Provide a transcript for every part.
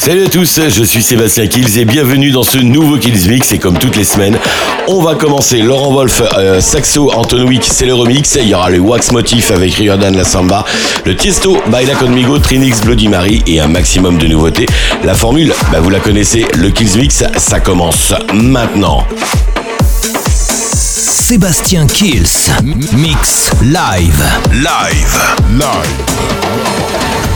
Salut à tous, je suis Sébastien Kills et bienvenue dans ce nouveau Kills Mix et comme toutes les semaines, on va commencer Laurent Wolf, euh, Saxo, Anton Wick, c'est le remix, il y aura le Wax Motif avec Riordan La Samba, le Tiesto, Baila Conmigo, Trinix, Bloody Mary et un maximum de nouveautés. La formule, bah vous la connaissez, le Kills Mix, ça commence maintenant. Sébastien Kills, mix live. Live. Live.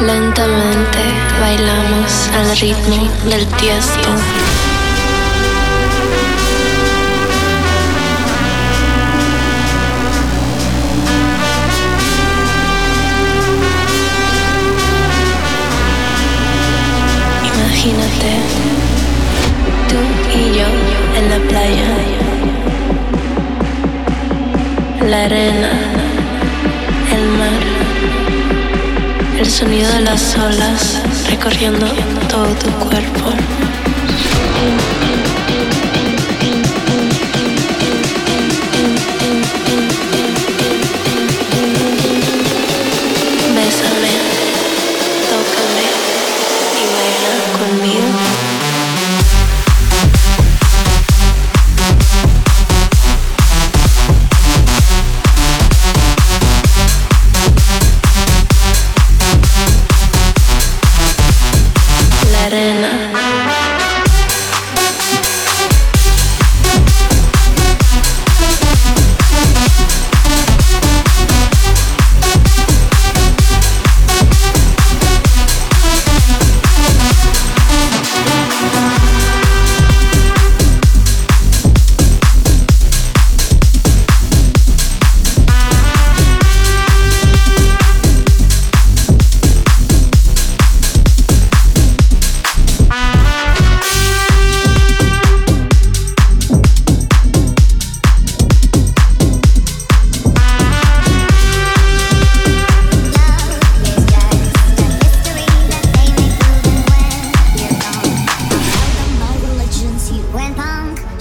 Lentamente bailamos al ritmo del tiesto. Imagínate, tú y yo en la playa la arena, el sonido de las olas recorriendo todo tu cuerpo.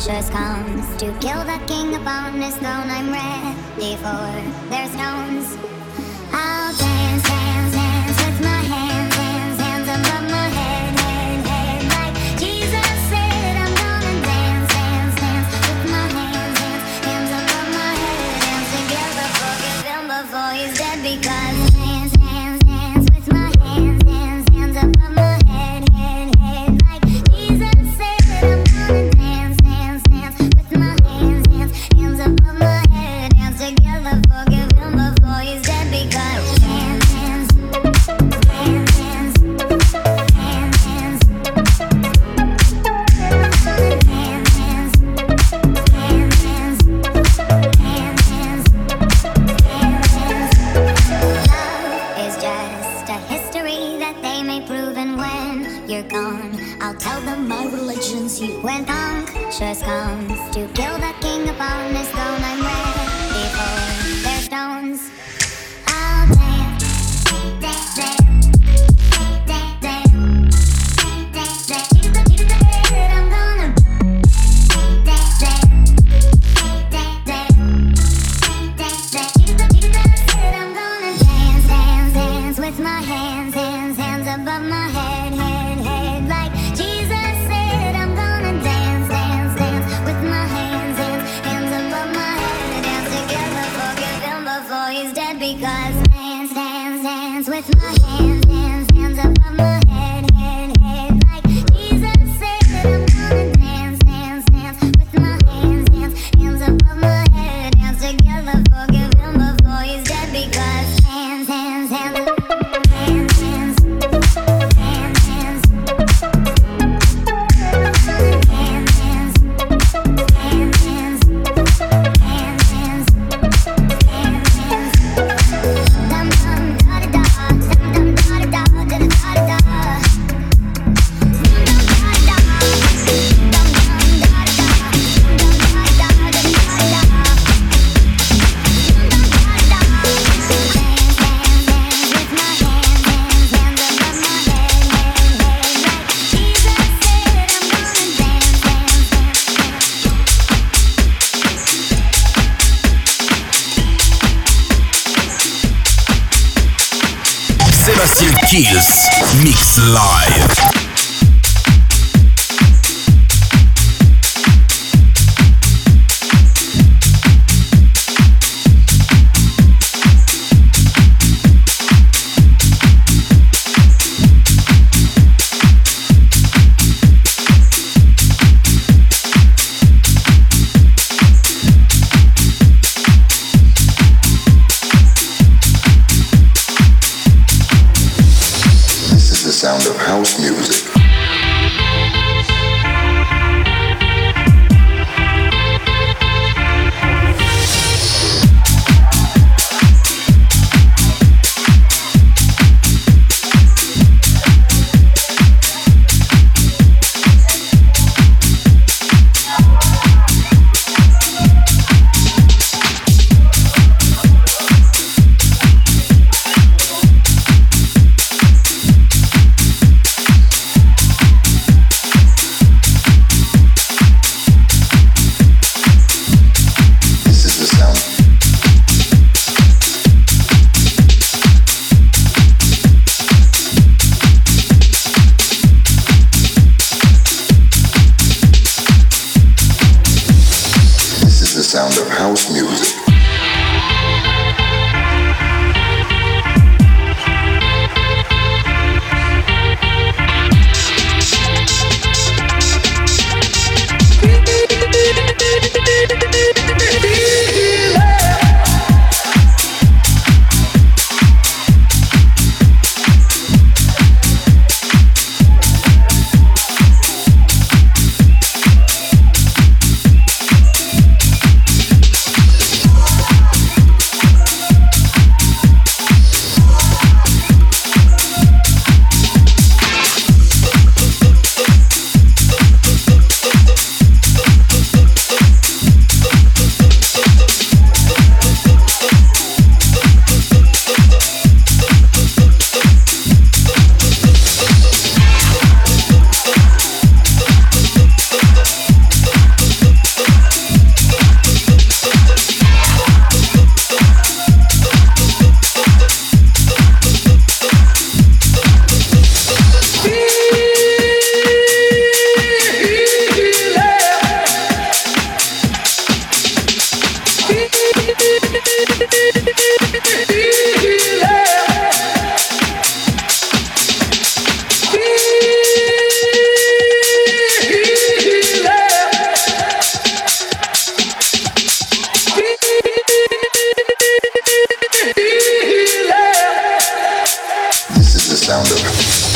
Lucius comes to kill the king upon his throne. I'm ready for their stones. sound of.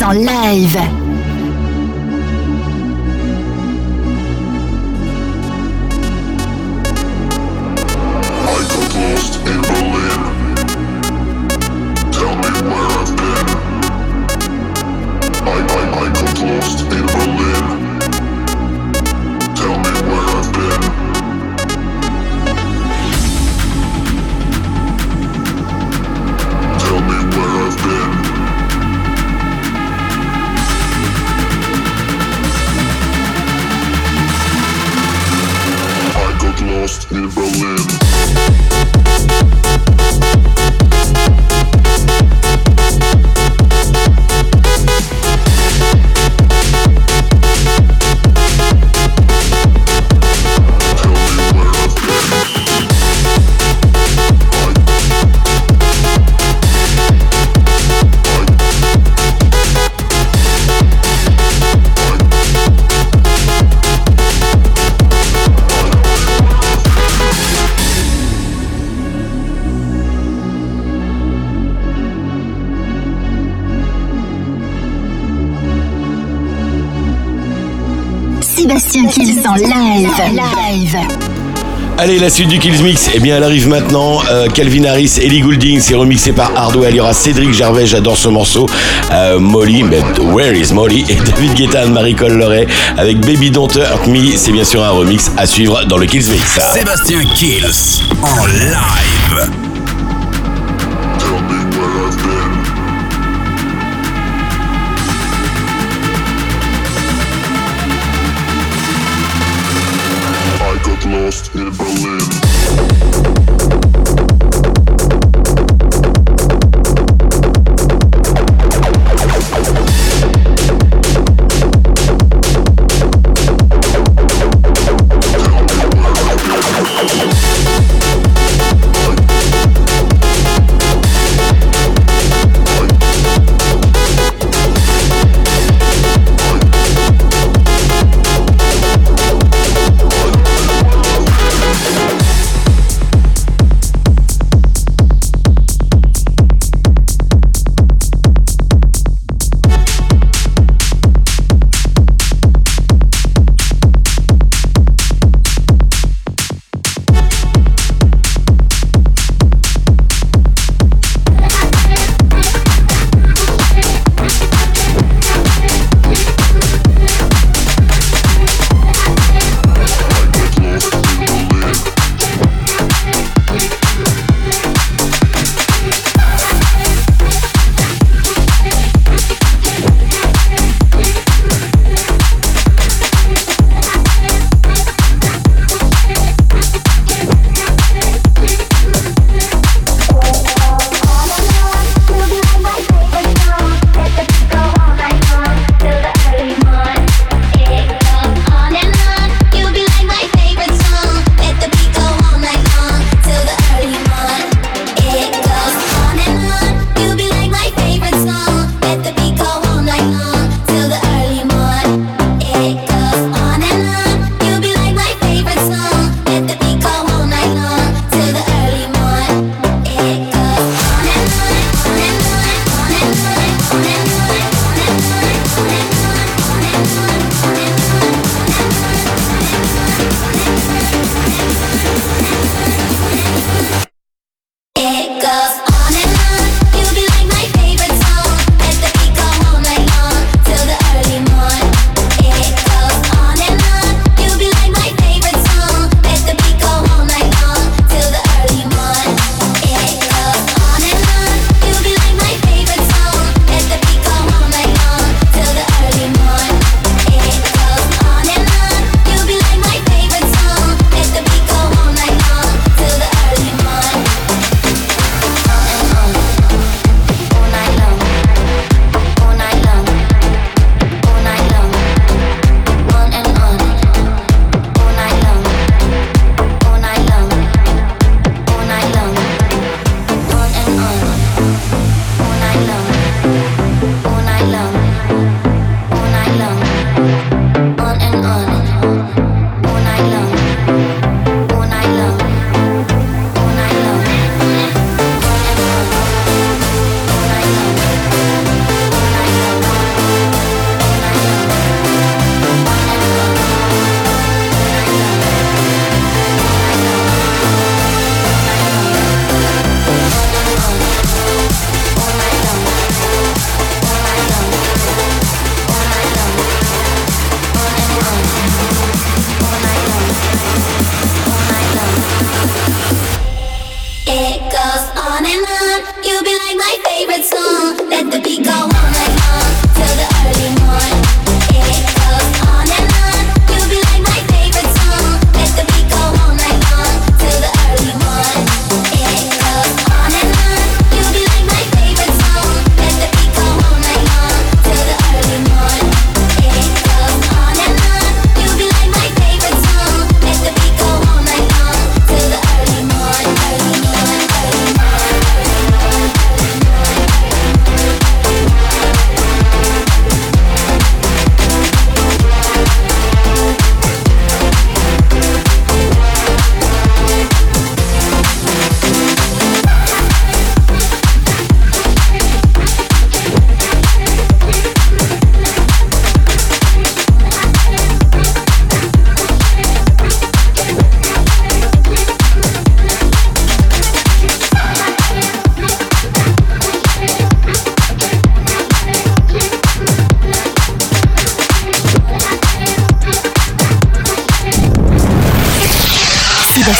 En live. Allez, la suite du Kills Mix, eh bien, elle arrive maintenant. Euh, Calvin Harris, Ellie Goulding, c'est remixé par Hardwell. Il y aura Cédric Gervais, j'adore ce morceau. Euh, Molly, mais Where is Molly? Et David Guetta, Marie-Cole Loret avec Baby Don't Hurt Me. C'est bien sûr un remix à suivre dans le Kills Mix. Sébastien Kills en live. Lost in Berlin.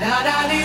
da da da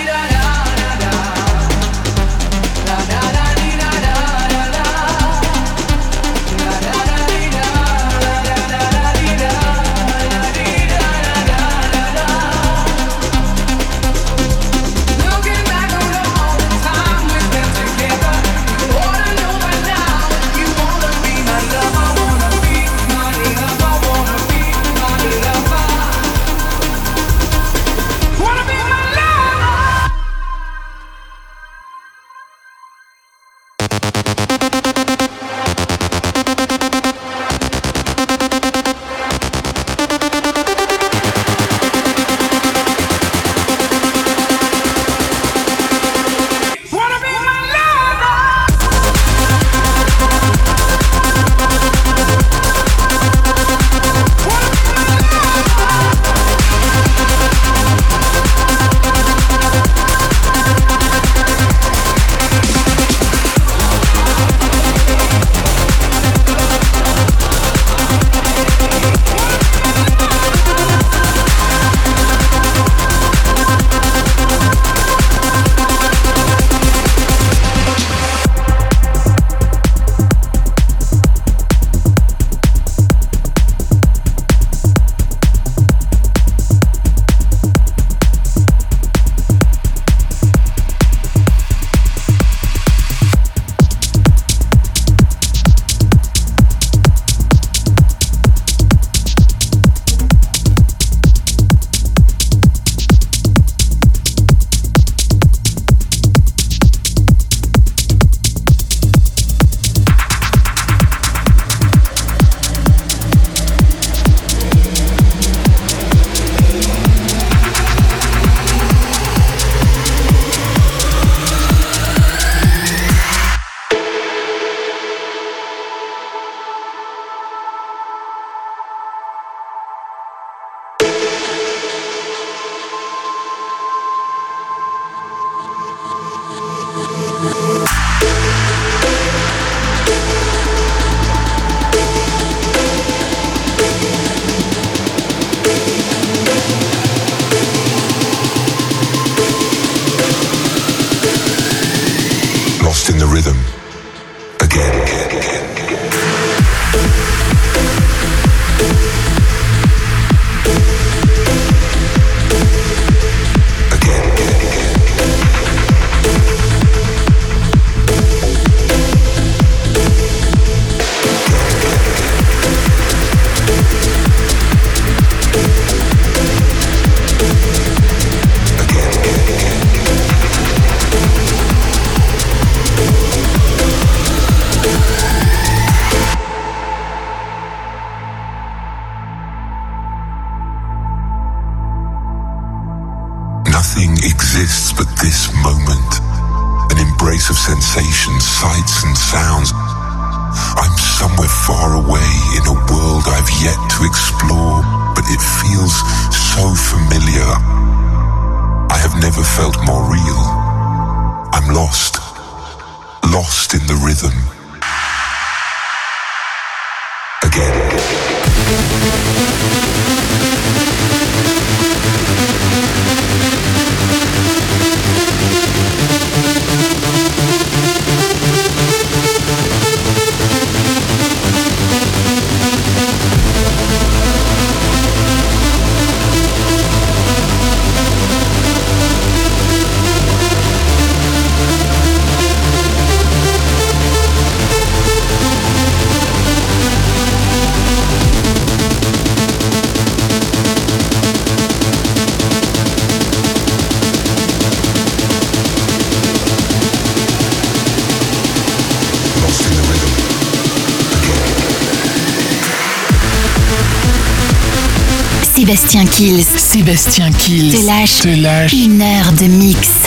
Sébastien Kills. Te lâche. Te lâche. Une heure de mix.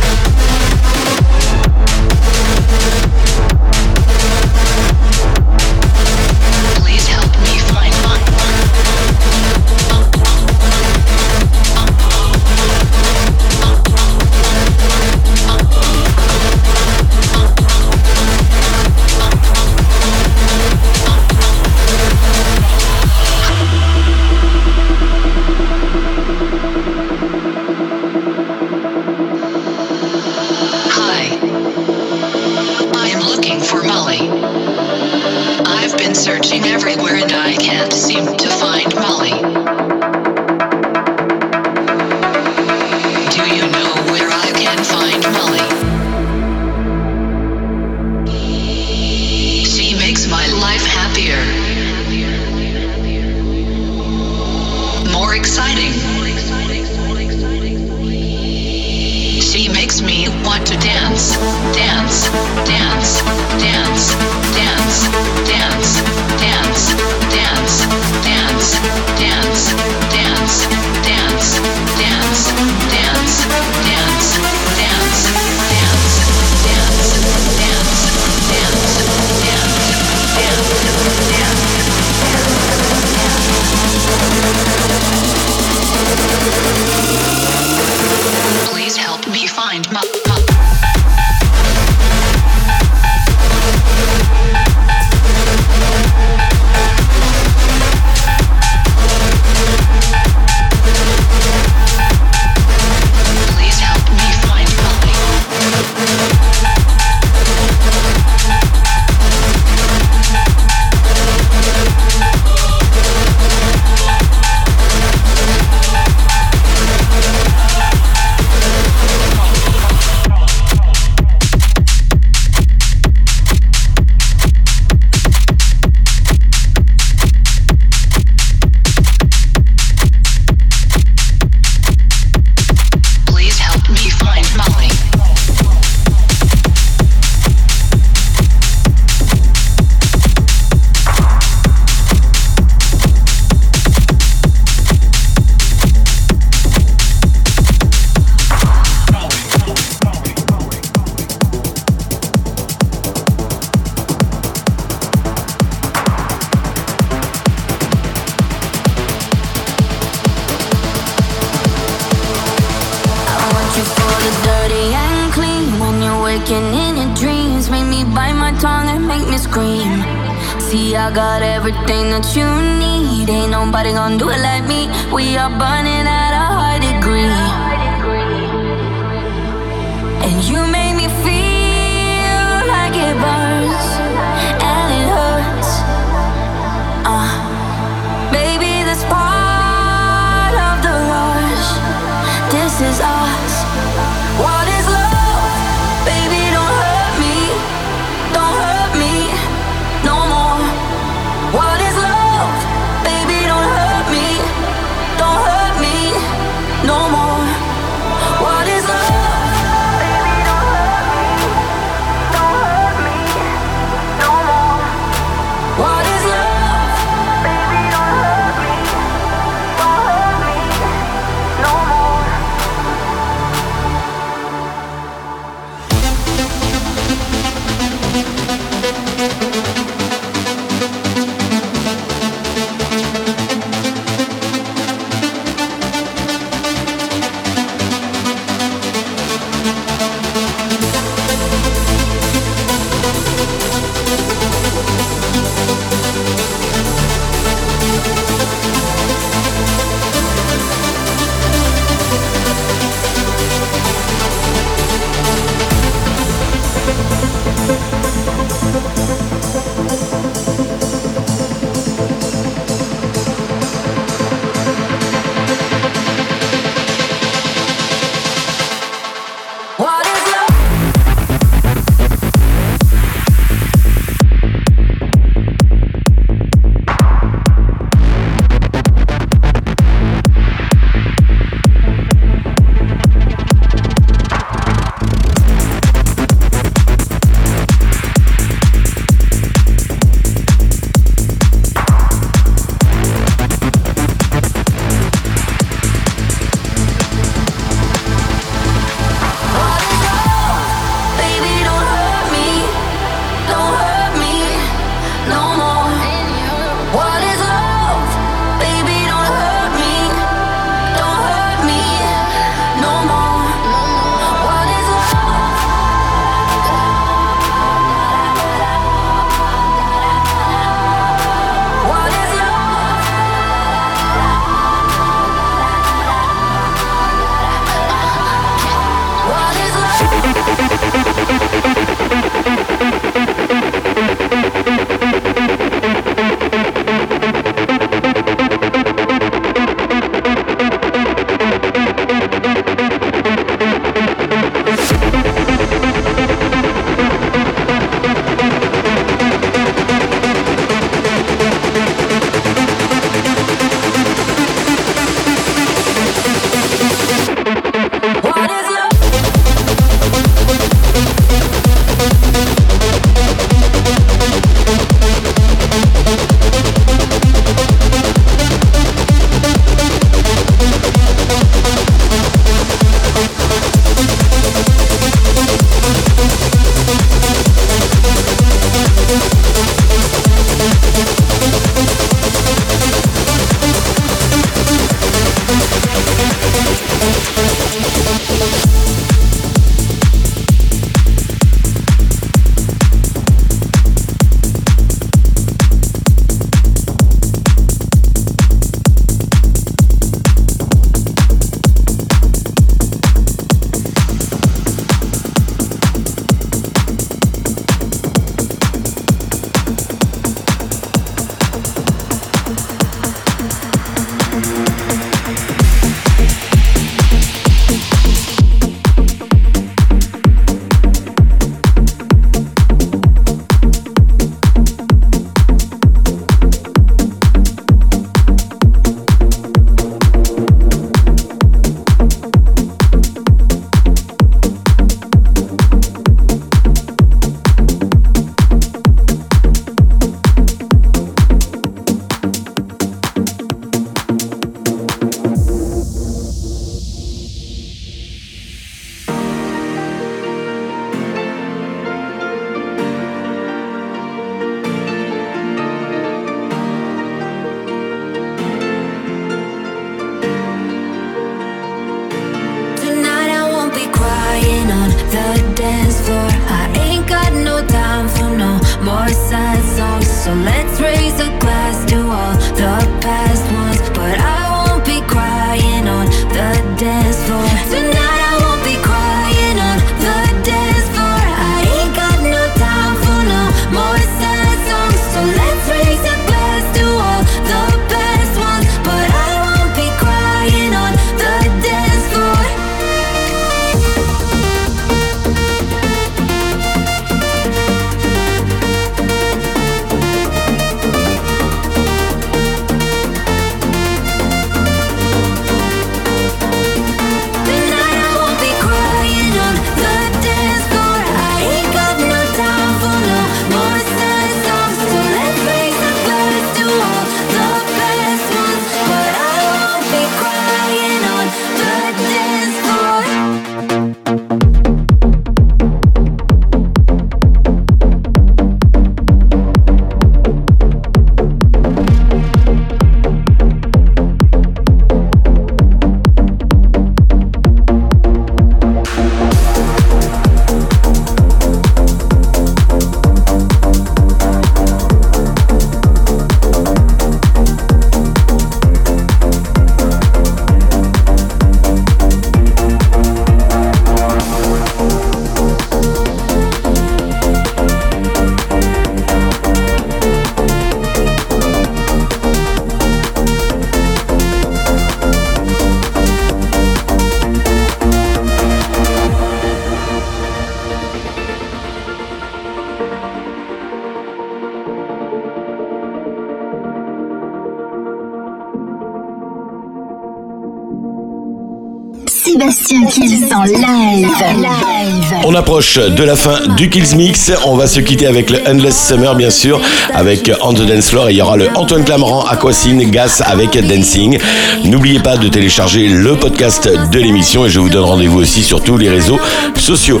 Sébastien Kills en live. live. On approche de la fin du Kills Mix. On va se quitter avec le Endless Summer, bien sûr, avec On the Dance Floor. Et il y aura le Antoine Clamaran, Aquacine, Gas avec Dancing. N'oubliez pas de télécharger le podcast de l'émission et je vous donne rendez-vous aussi sur tous les réseaux sociaux.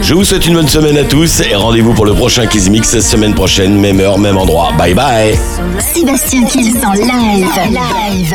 Je vous souhaite une bonne semaine à tous et rendez-vous pour le prochain Kills Mix semaine prochaine, même heure, même endroit. Bye bye. Sébastien Kills en live. live.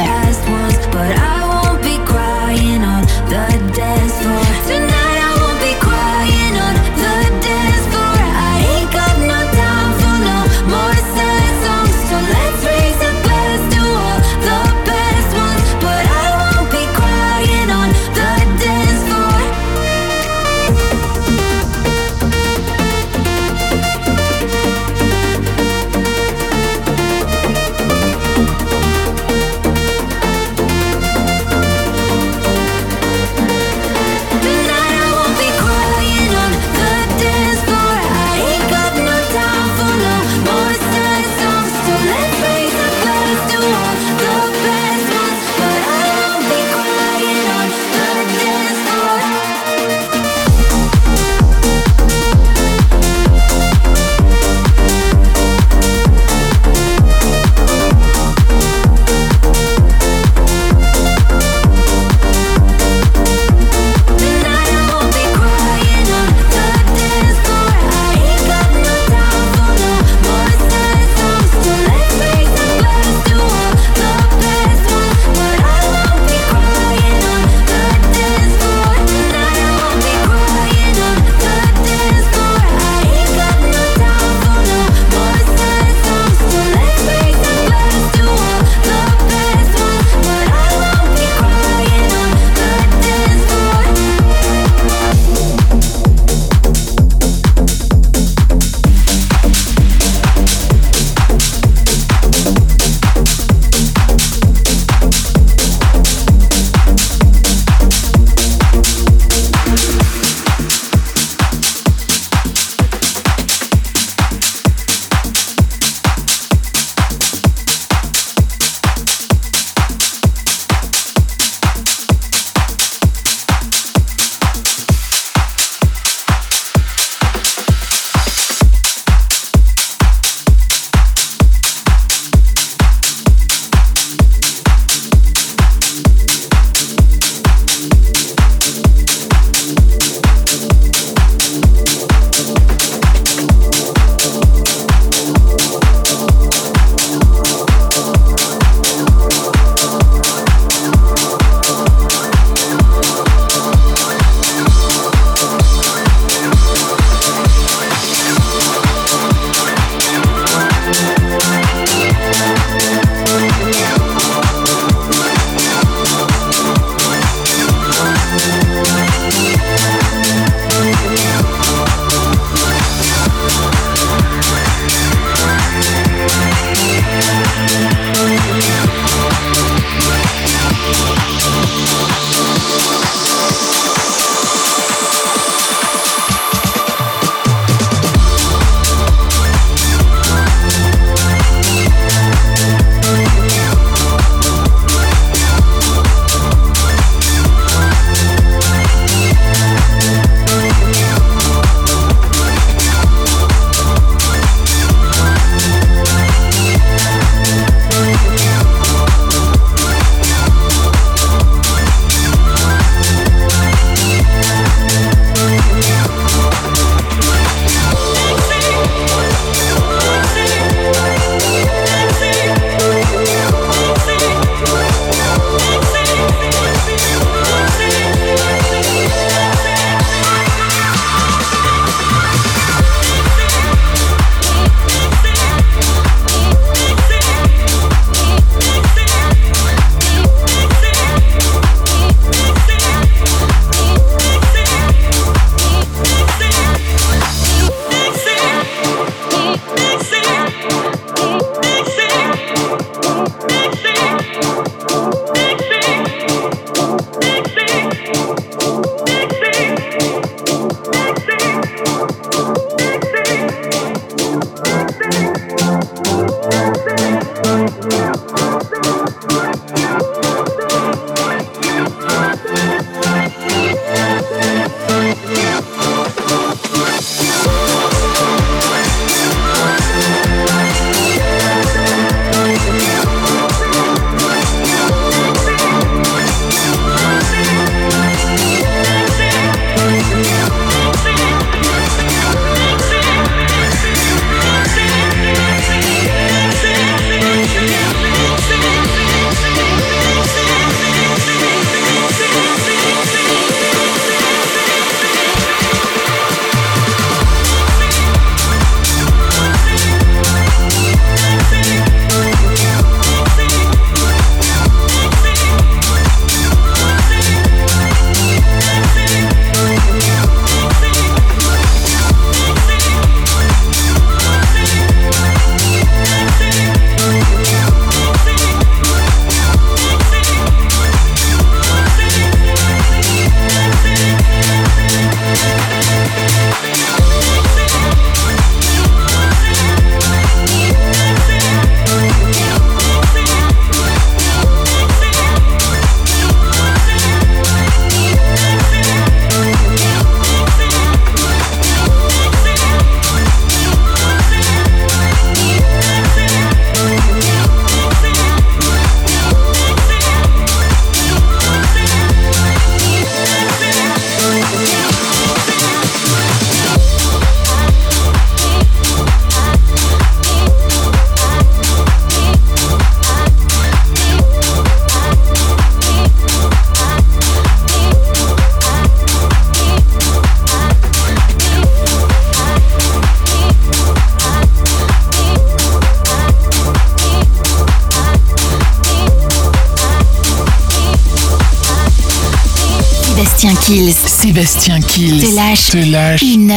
Sébastien Kills